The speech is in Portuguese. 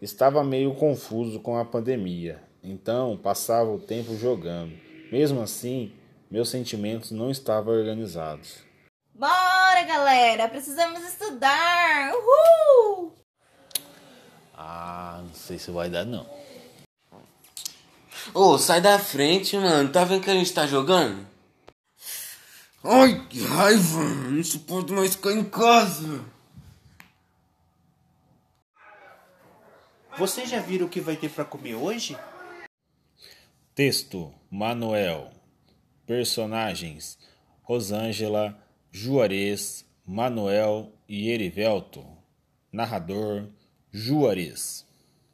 Estava meio confuso com a pandemia, então passava o tempo jogando. Mesmo assim, meus sentimentos não estavam organizados. Bora, galera! Precisamos estudar! Uhul! Ah, não sei se vai dar não. Ô, sai da frente, mano. Tá vendo que a gente tá jogando? Ai, que raiva! Não suporto mais ficar em casa. Vocês já viram o que vai ter para comer hoje? Texto: Manuel. Personagens: Rosângela, Juarez, Manuel e Erivelto. Narrador: Juarez.